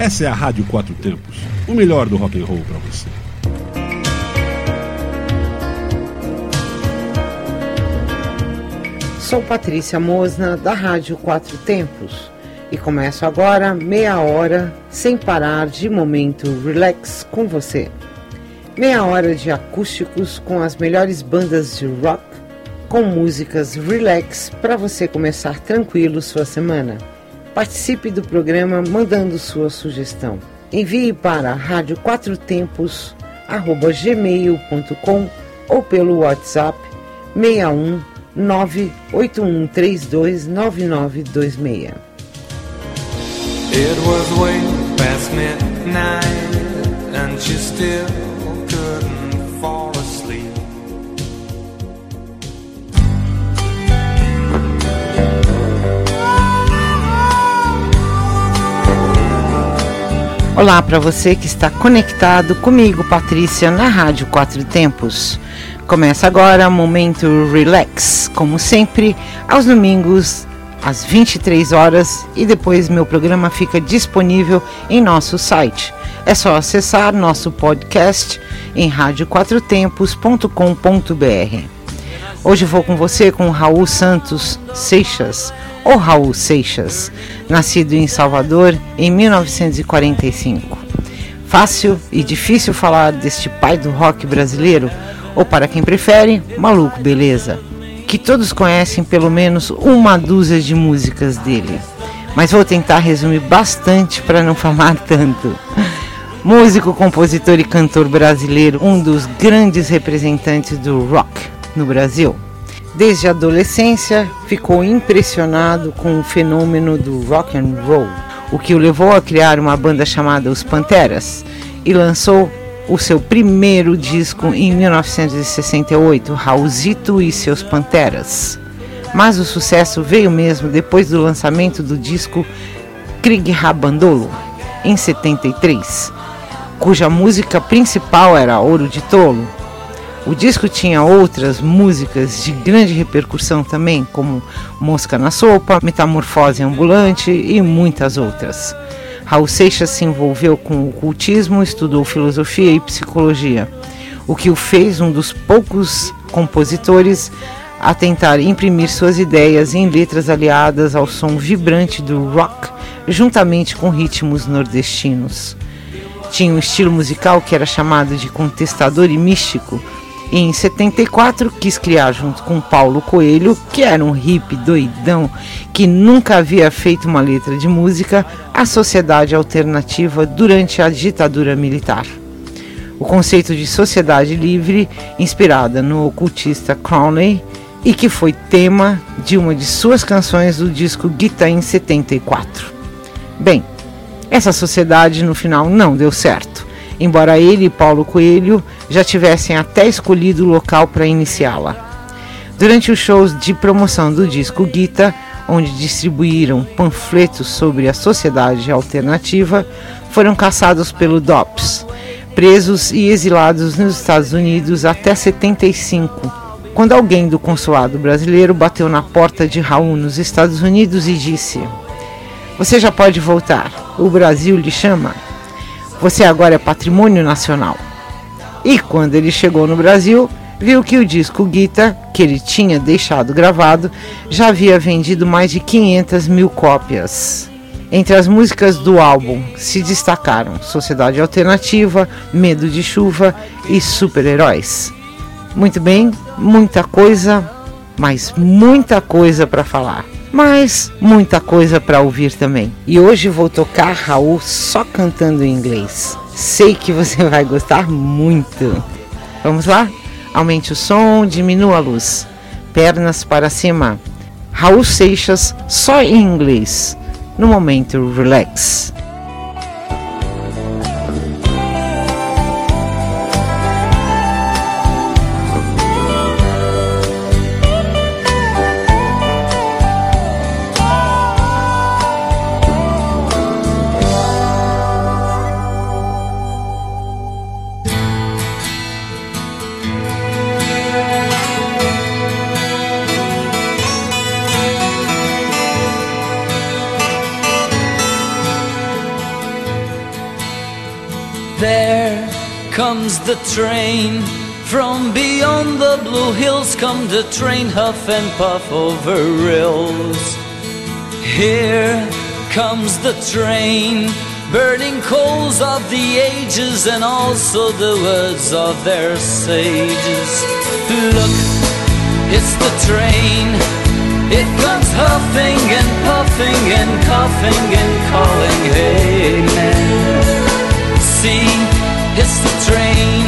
Essa é a Rádio Quatro Tempos, o melhor do rock and roll para você. Sou Patrícia Mosna, da Rádio Quatro Tempos, e começo agora meia hora sem parar de momento relax com você. Meia hora de acústicos com as melhores bandas de rock, com músicas relax para você começar tranquilo sua semana. Participe do programa mandando sua sugestão. Envie para rádio quatro tempos gmail.com ou pelo WhatsApp 61 981329926. It was way past midnight and she still Olá para você que está conectado comigo, Patrícia, na Rádio Quatro Tempos. Começa agora o Momento Relax, como sempre, aos domingos às 23 horas e depois meu programa fica disponível em nosso site. É só acessar nosso podcast em radioquatrotempos.com.br. Hoje vou com você com Raul Santos Seixas, ou Raul Seixas, nascido em Salvador em 1945. Fácil e difícil falar deste pai do rock brasileiro, ou para quem prefere, Maluco Beleza, que todos conhecem pelo menos uma dúzia de músicas dele. Mas vou tentar resumir bastante para não falar tanto. Músico, compositor e cantor brasileiro, um dos grandes representantes do rock no Brasil. Desde a adolescência, ficou impressionado com o fenômeno do rock and roll, o que o levou a criar uma banda chamada Os Panteras e lançou o seu primeiro disco em 1968, Raulzito e seus Panteras. Mas o sucesso veio mesmo depois do lançamento do disco Krieg Rabandolo, em 73, cuja música principal era Ouro de Tolo. O disco tinha outras músicas de grande repercussão também, como Mosca na Sopa, Metamorfose Ambulante e muitas outras. Raul Seixas se envolveu com o ocultismo, estudou filosofia e psicologia, o que o fez um dos poucos compositores a tentar imprimir suas ideias em letras aliadas ao som vibrante do rock, juntamente com ritmos nordestinos. Tinha um estilo musical que era chamado de contestador e místico, em 74, quis criar junto com Paulo Coelho, que era um hippie doidão que nunca havia feito uma letra de música, a sociedade alternativa durante a ditadura militar. O conceito de sociedade livre, inspirada no ocultista Crowley, e que foi tema de uma de suas canções do disco Gita em 74. Bem, essa sociedade no final não deu certo embora ele e Paulo Coelho já tivessem até escolhido o local para iniciá-la. Durante os shows de promoção do disco Gita, onde distribuíram panfletos sobre a sociedade alternativa, foram caçados pelo DOPS, presos e exilados nos Estados Unidos até 75, quando alguém do consulado brasileiro bateu na porta de Raul nos Estados Unidos e disse: Você já pode voltar, o Brasil lhe chama. Você agora é patrimônio nacional. E quando ele chegou no Brasil, viu que o disco Guita, que ele tinha deixado gravado, já havia vendido mais de 500 mil cópias. Entre as músicas do álbum se destacaram Sociedade Alternativa, Medo de Chuva e Super-Heróis. Muito bem, muita coisa, mas muita coisa para falar mas muita coisa para ouvir também. E hoje vou tocar Raul só cantando em inglês. Sei que você vai gostar muito. Vamos lá? Aumente o som, diminua a luz. Pernas para cima. Raul Seixas só em inglês. No momento, relax. The train. From beyond the blue hills come the train huff and puff over rills. Here comes the train, burning coals of the ages and also the words of their sages. Look, it's the train. It comes huffing and puffing and coughing and calling, hey man. See, it's the train.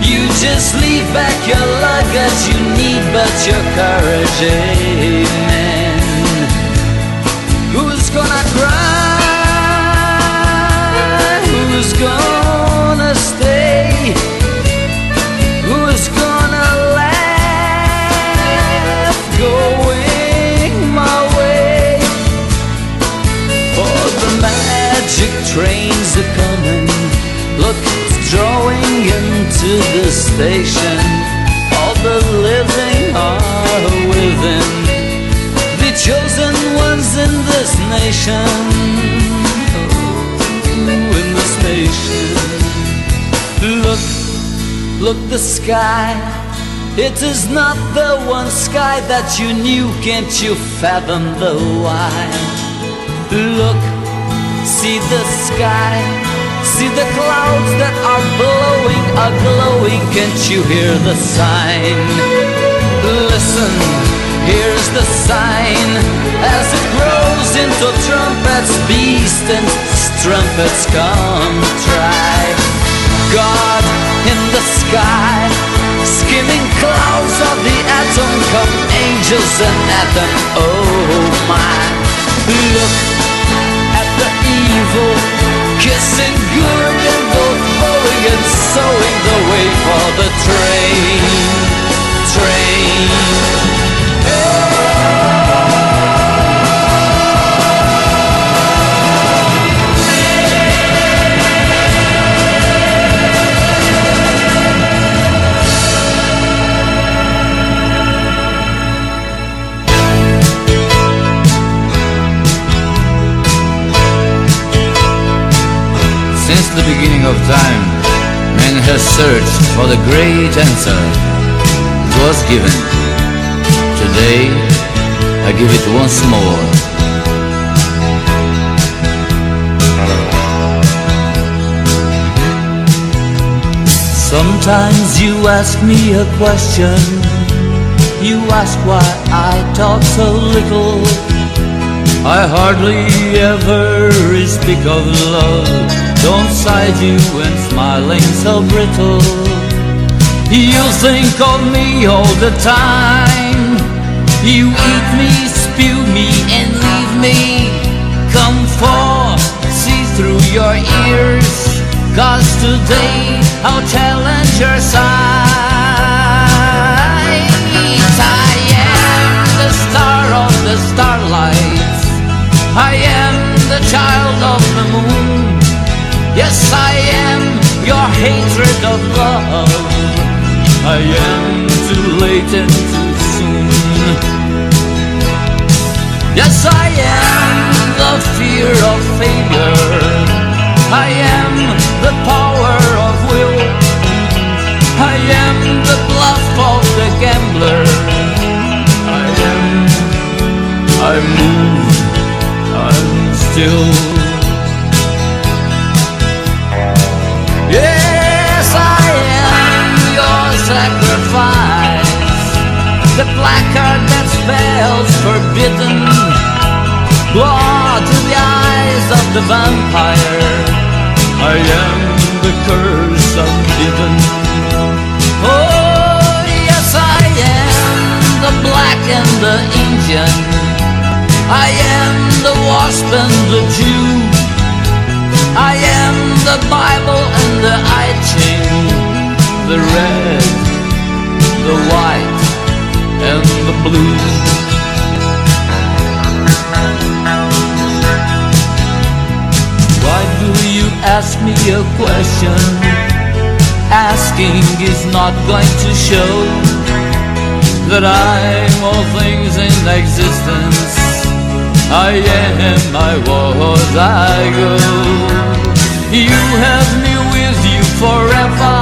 You just leave back your luggage you need, but your courage, amen. Who's gonna cry? Who's gonna look the sky. It is not the one sky that you knew. Can't you fathom the why? Look, see the sky. See the clouds that are blowing, are glowing. Can't you hear the sign? Listen, here's the sign as it grows into trumpets, beast and strumpets come try. God in the sky, skimming clouds of the atom, come angels and atom. Oh my, look at the evil, kissing of time, man has searched for the great answer. It was given. Today, I give it once more. Sometimes you ask me a question. You ask why I talk so little. I hardly ever speak of love. Don't side you and smiling so brittle. You think of me all the time. You eat me, spew me, and leave me. Come forth, see through your ears. Cause today I'll challenge your sight. I am the star of the starlight. I am the child of the moon. Yes, I am your hatred of love. I am too late and too soon. Yes, I am the fear of failure. I am the power of will. I am the bluff of the gambler. I am, I move, I'm still. The black placard that spells forbidden. Blood to the eyes of the vampire. I am the curse ungiven. Oh, yes, I am the black and the Indian. I am the wasp and the Jew. I am the Bible and the I Ching, the red, the white, and the blue. Why do you ask me a question? Asking is not going to show that I'm all things in existence. I am, I was, I go. You have me with you forever,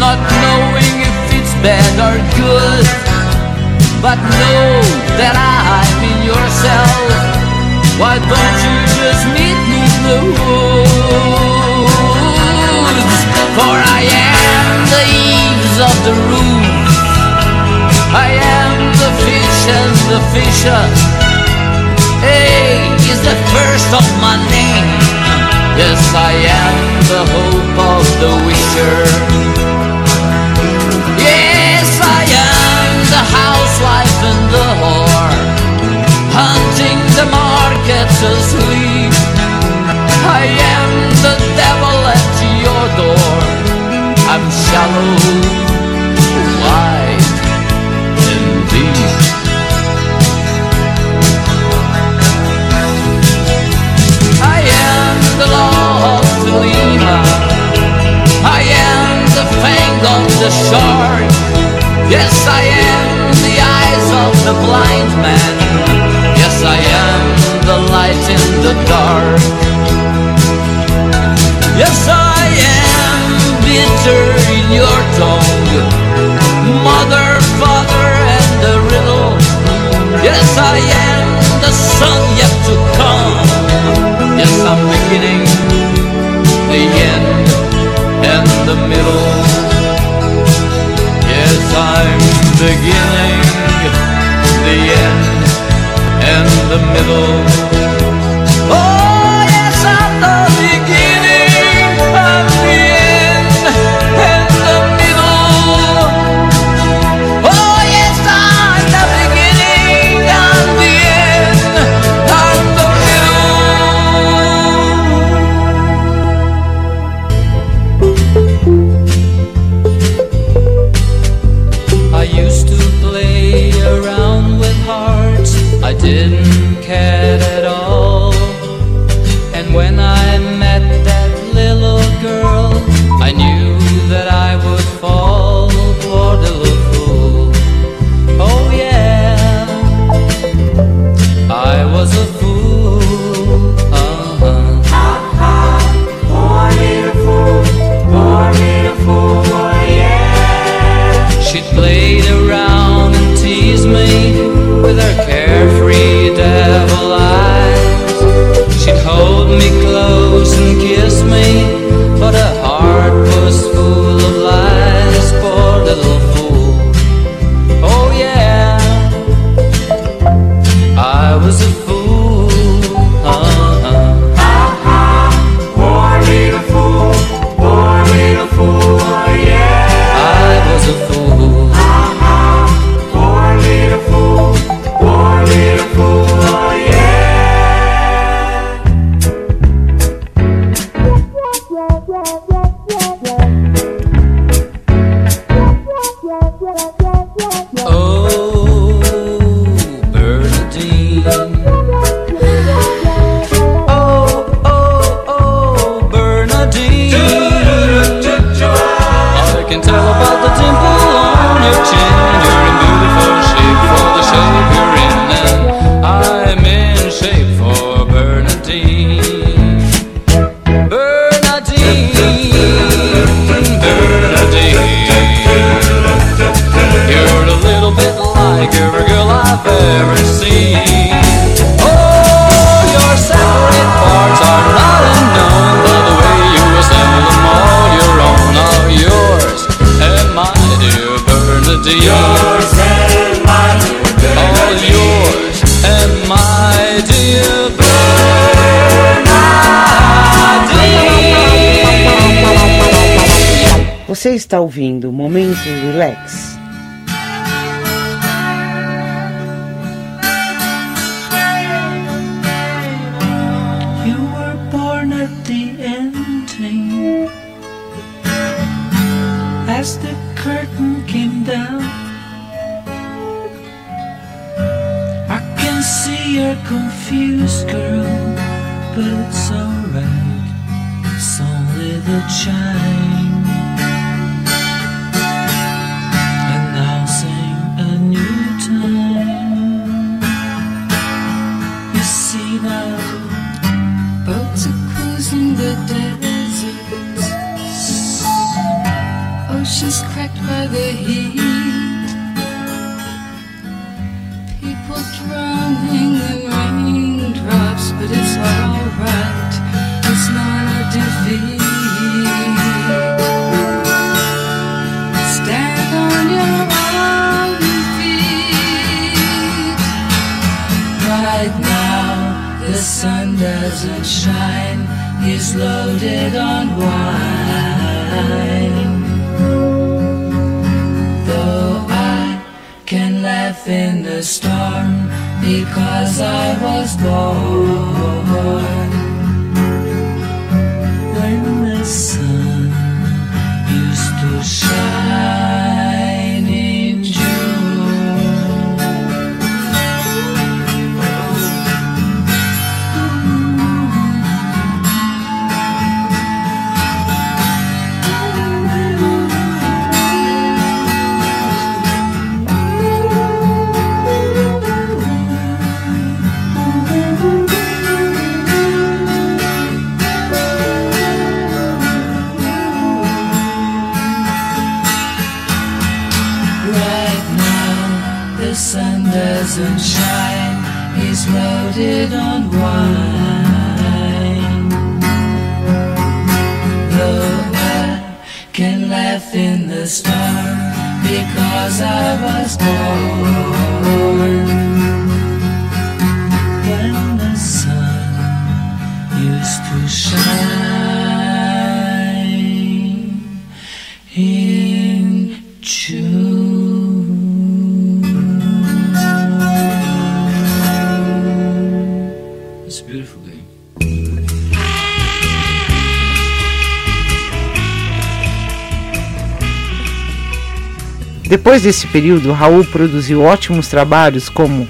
not knowing if it's bad or good. But know that I'm in yourself. Why don't you just meet me in the woods? For I am the eaves of the roof. I am the fish and the fisher. A is the first of my name. Yes, I am the hope I am the devil at your door. I'm shallow, wide, and deep. I am the law of Thelema. I am the fang of the shark. Yes, I am the eyes of the blind man. Yes, I am the light in the dark. Yes, I am bitter in your tongue. Mother, father, and the riddle. Yes, I am the sun yet to come. Yes, I'm beginning, the end, and the middle. Yes, I'm beginning, the end, and the middle. Você está ouvindo Momentos Relax. Sun doesn't. He's loaded on wine. Though I can laugh in the storm because I was born when the sun used to shine Depois desse período, Raul produziu ótimos trabalhos como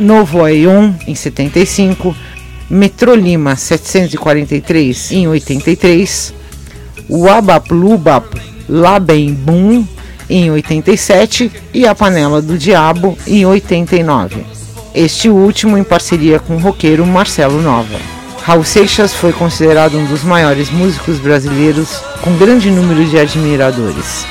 Novo Aion em 75, Metrolima 743 em 83, Wabaplubap Labem Boom em 87 e A Panela do Diabo em 89. Este último em parceria com o roqueiro Marcelo Nova. Raul Seixas foi considerado um dos maiores músicos brasileiros com grande número de admiradores.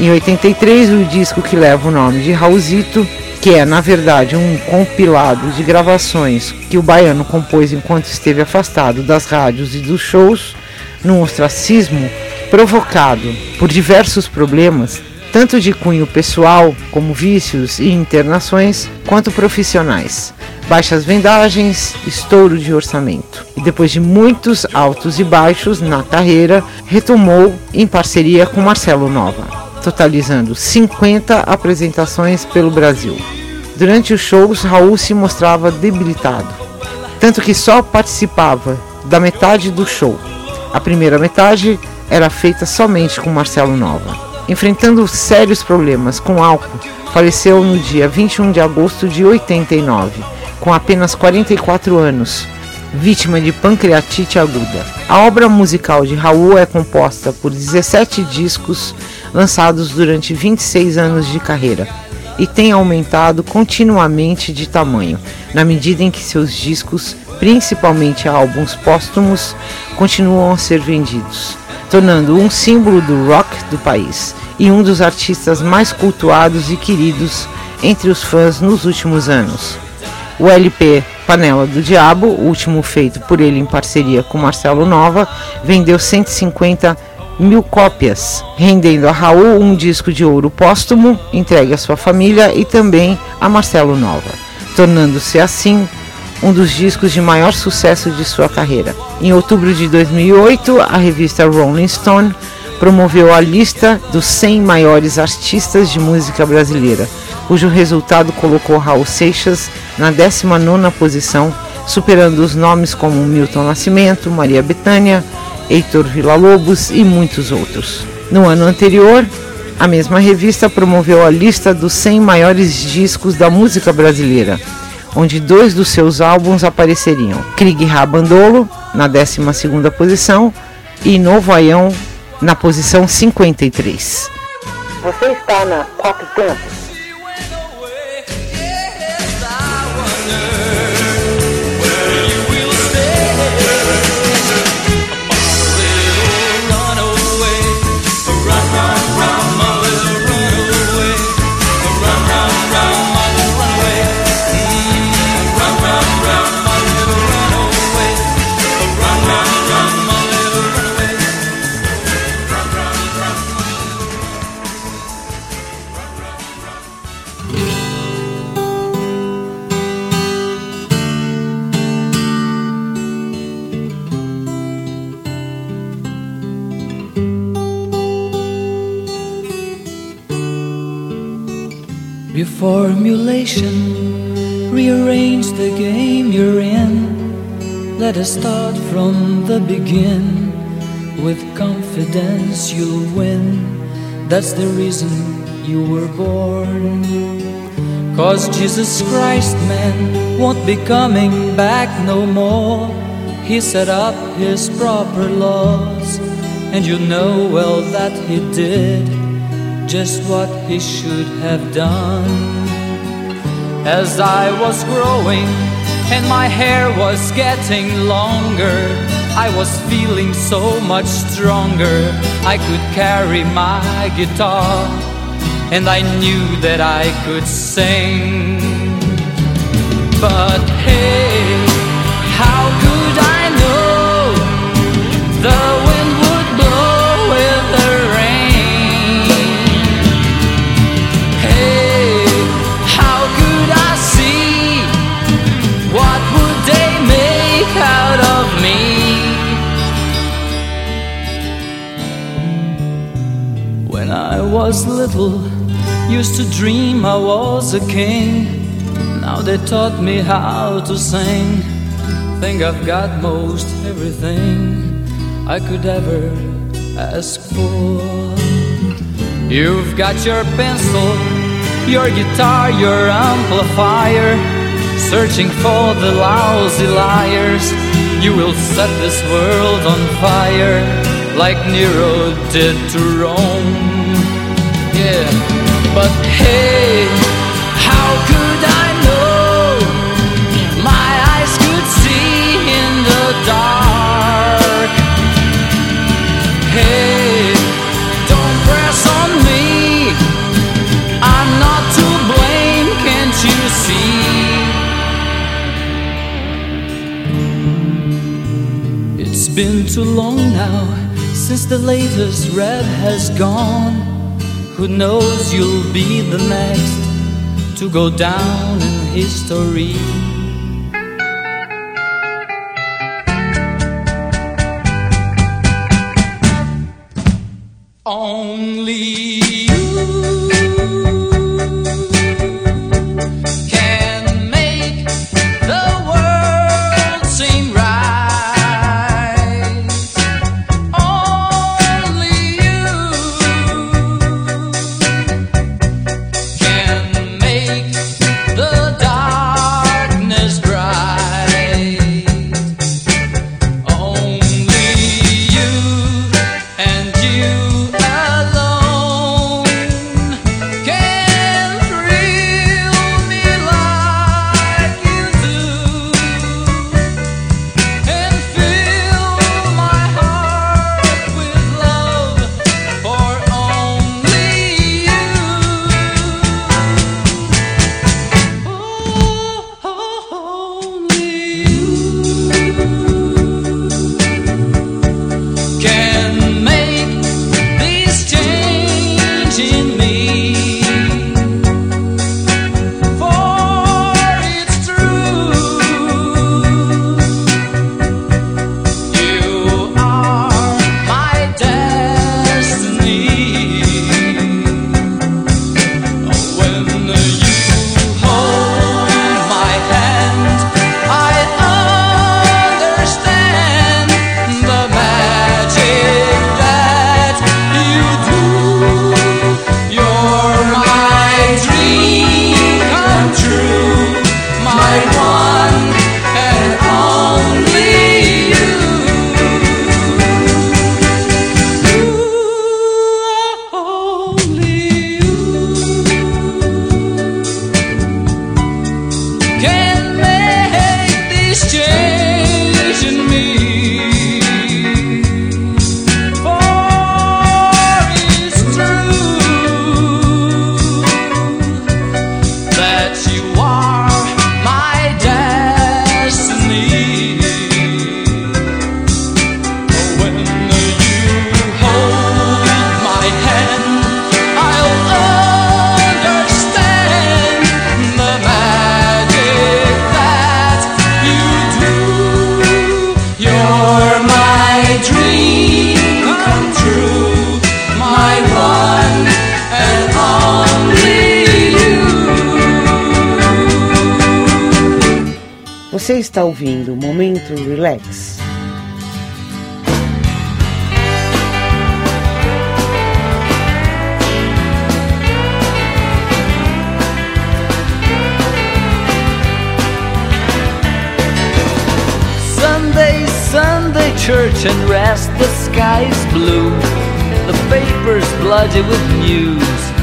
Em 83, o disco que leva o nome de Raulzito, que é na verdade um compilado de gravações que o baiano compôs enquanto esteve afastado das rádios e dos shows, num ostracismo provocado por diversos problemas, tanto de cunho pessoal, como vícios e internações, quanto profissionais, baixas vendagens, estouro de orçamento. E depois de muitos altos e baixos na carreira, retomou em parceria com Marcelo Nova totalizando 50 apresentações pelo Brasil. Durante os shows, Raul se mostrava debilitado, tanto que só participava da metade do show. A primeira metade era feita somente com Marcelo Nova. Enfrentando sérios problemas com álcool, faleceu no dia 21 de agosto de 89, com apenas 44 anos, vítima de pancreatite aguda. A obra musical de Raul é composta por 17 discos lançados durante 26 anos de carreira e tem aumentado continuamente de tamanho, na medida em que seus discos, principalmente álbuns póstumos, continuam a ser vendidos, tornando um símbolo do rock do país e um dos artistas mais cultuados e queridos entre os fãs nos últimos anos. O LP Panela do Diabo, último feito por ele em parceria com Marcelo Nova, vendeu 150 mil cópias, rendendo a Raul um disco de ouro póstumo entregue à sua família e também a Marcelo Nova, tornando-se assim um dos discos de maior sucesso de sua carreira. Em outubro de 2008, a revista Rolling Stone promoveu a lista dos 100 maiores artistas de música brasileira, cujo resultado colocou Raul Seixas na 19ª posição, superando os nomes como Milton Nascimento, Maria Bethânia, Heitor Villa-Lobos e muitos outros. No ano anterior, a mesma revista promoveu a lista dos 100 maiores discos da música brasileira, onde dois dos seus álbuns apareceriam: Krieg Rabandolo, na 12ª posição, e Novo Aião, na posição 53. Você está na Quatro Cantos. Reformulation, rearrange the game you're in. Let us start from the begin. With confidence, you'll win. That's the reason you were born. Cause Jesus Christ, man, won't be coming back no more. He set up his proper laws, and you know well that he did just what he should have done. As I was growing and my hair was getting longer, I was feeling so much stronger. I could carry my guitar, and I knew that I could sing. But hey, was little, used to dream I was a king. Now they taught me how to sing. Think I've got most everything I could ever ask for. You've got your pencil, your guitar, your amplifier. Searching for the lousy liars. You will set this world on fire like Nero did to Rome. But hey, how could I know? My eyes could see in the dark. Hey, don't press on me. I'm not to blame, can't you see? It's been too long now since the latest red has gone. Who knows you'll be the next to go down in history? Only Você está ouvindo Momento Relax. Sunday, Sunday, church and rest, the sky is blue. The paper's bloody with news.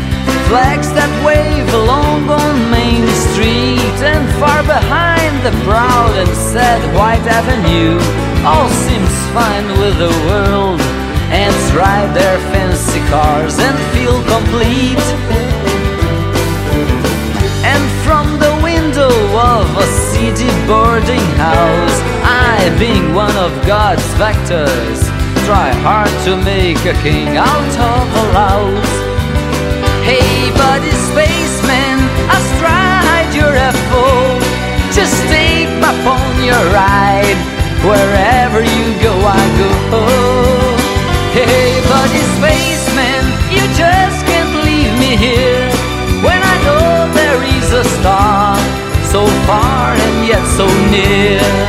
Flags that wave along on Main Street, and far behind the proud and sad White Avenue. All seems fine with the world, ants drive their fancy cars and feel complete. And from the window of a city boarding house, I, being one of God's vectors, try hard to make a king out of a louse. Buddy spaceman, astride your UFO, just take my on your ride. Wherever you go, I go. Hey, buddy spaceman, you just can't leave me here when I know there is a star so far and yet so near.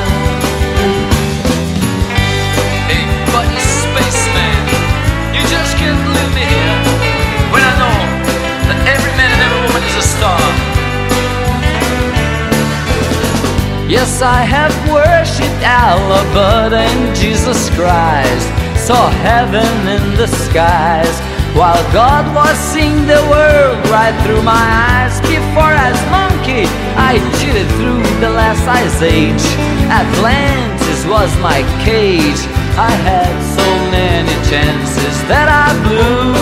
Yes, I have worshipped Allah, but and Jesus Christ saw heaven in the skies. While God was seeing the world right through my eyes Before as monkey I cheated through the last ice age. Atlantis was my cage. I had so many chances that I blew.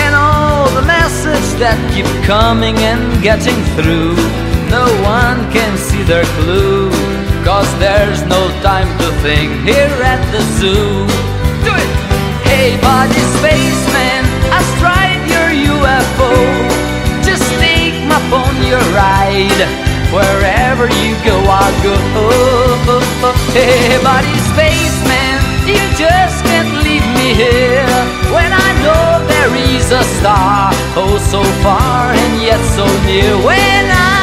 And all the message that keep coming and getting through No one can see their clue Cause there's no time to think here at the zoo Do it! Hey, buddy spaceman, astride your UFO. Just take my on your ride. Wherever you go, I'll go. Hey, buddy spaceman, you just can't leave me here. When I know there is a star, oh, so far and yet so near. When I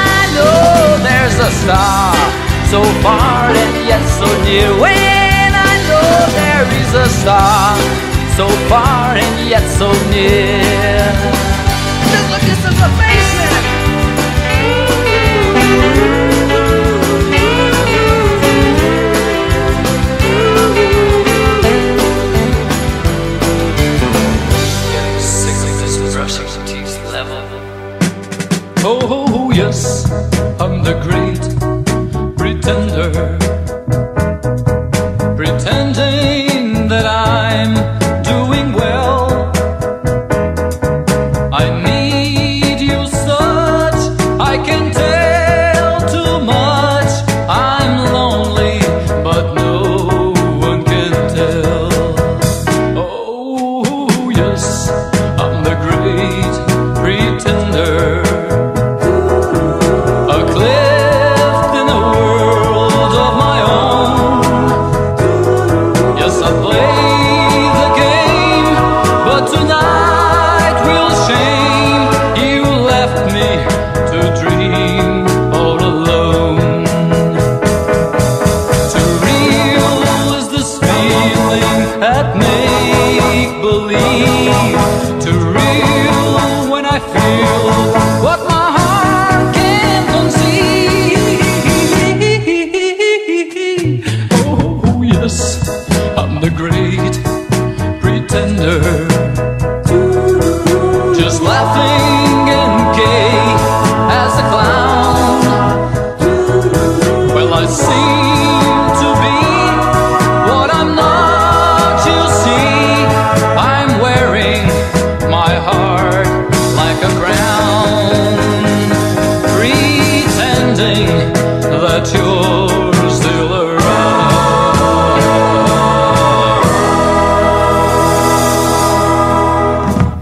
know there's a star, so far and yet so near. When I know there is a star so far and yet so near. Just look into the basement. Oh, yes, the great pretender.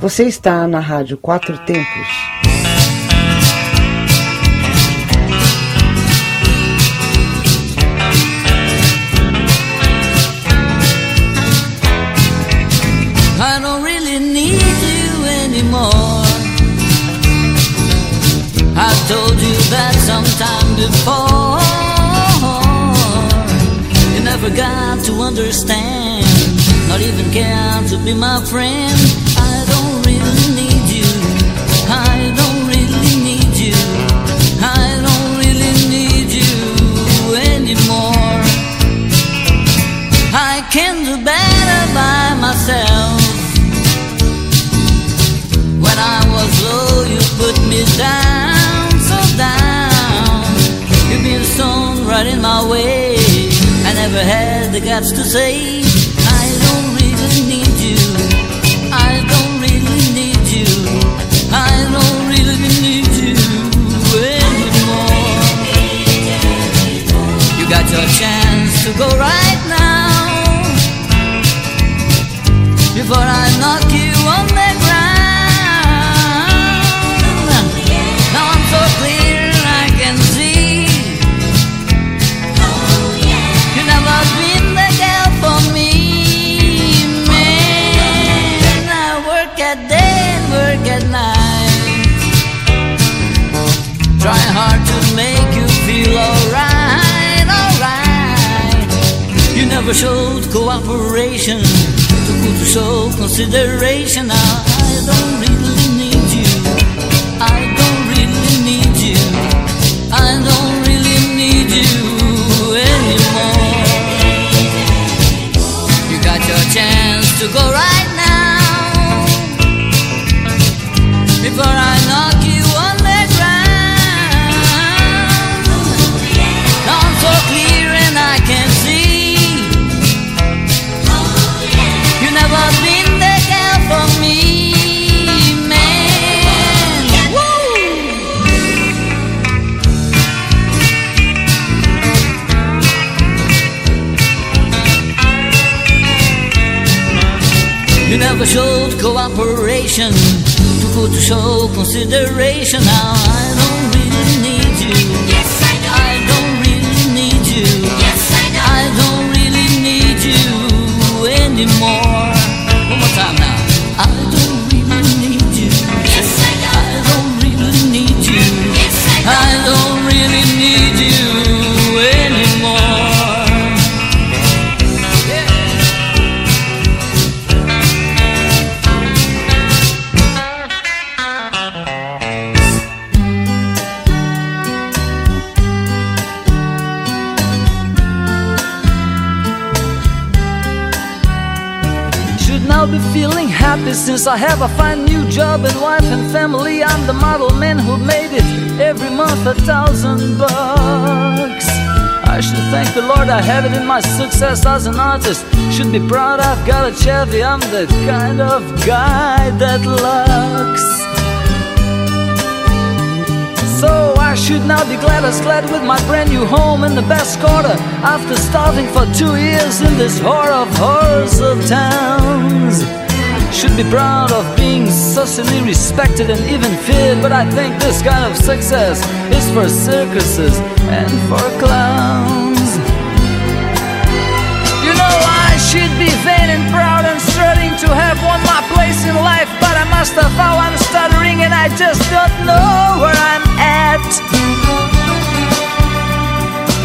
Você está na Rádio Quatro Tempos. Told never got to understand, not even care to be my friend. Guts to say, I don't really need you. I don't really need you. I don't really need you anymore. You got your chance to go right now before I never showed cooperation, too good to show consideration. Now I don't really need you. I don't really need you. I don't really need you anymore. You got your chance to go right now before I never showed cooperation, too good to show consideration. Now I don't really need you. Yes, I do. I don't really need you. Yes, I do. I don't really need you anymore. Since I have a fine new job and wife and family. I'm the model man who made it every month a thousand bucks. I should thank the Lord I have it in my success as an artist. Should be proud I've got a Chevy. I'm the kind of guy that lucks. So I should now be glad as glad with my brand new home in the best quarter after starving for two years in this whore of horrors of towns. Should be proud of being socially respected and even feared, but I think this kind of success is for circuses and for clowns. You know, I should be vain and proud and strutting to have won my place in life, but I must have how I'm stuttering and I just don't know where I'm at.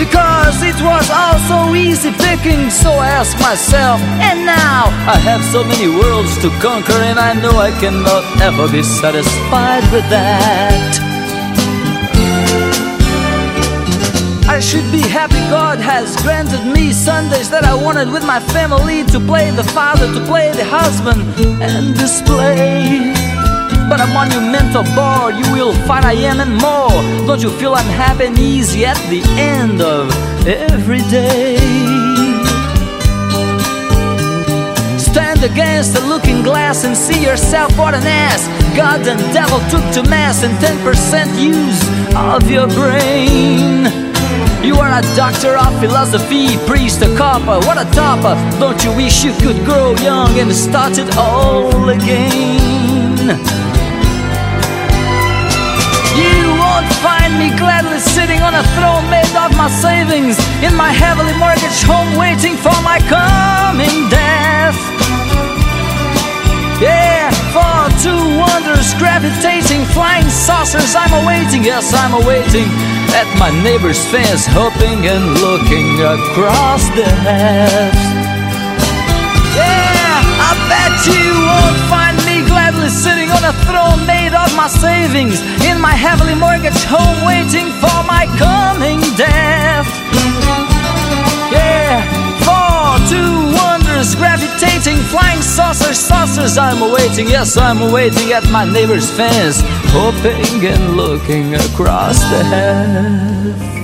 Because it was all so easy picking, so I asked myself, and now I have so many worlds to conquer, and I know I cannot ever be satisfied with that. I should be happy God has granted me Sundays that I wanted with my family to play the father, to play the husband, and display. But a monumental bore you will find I am and more. Don't you feel I'm happy and easy at the end of every day? Stand against the looking glass and see yourself what an ass. God and devil took to mass and 10% use of your brain. You are a doctor of philosophy, priest, a copper, what a topper. Don't you wish you could grow young and start it all again? You won't find me gladly sitting on a throne made of my savings in my heavily mortgaged home waiting for my coming death. Yeah, for two wonders gravitating flying saucers I'm awaiting, yes, I'm awaiting at my neighbor's fence, hoping and looking across the halves. Yeah, I bet you won't find me sitting on a throne made of my savings in my heavily mortgaged home waiting for my coming death. Yeah, four, two wonders gravitating, flying saucers, saucers I'm awaiting. Yes, I'm awaiting at my neighbor's fence, hoping and looking across the heath.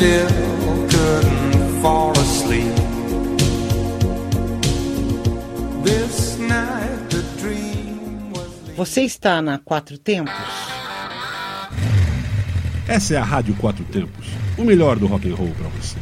Still couldn't fall asleep. This night the dream was. Você está na Quatro Tempos? Essa é a Rádio Quatro Tempos, o melhor do rock and roll para você.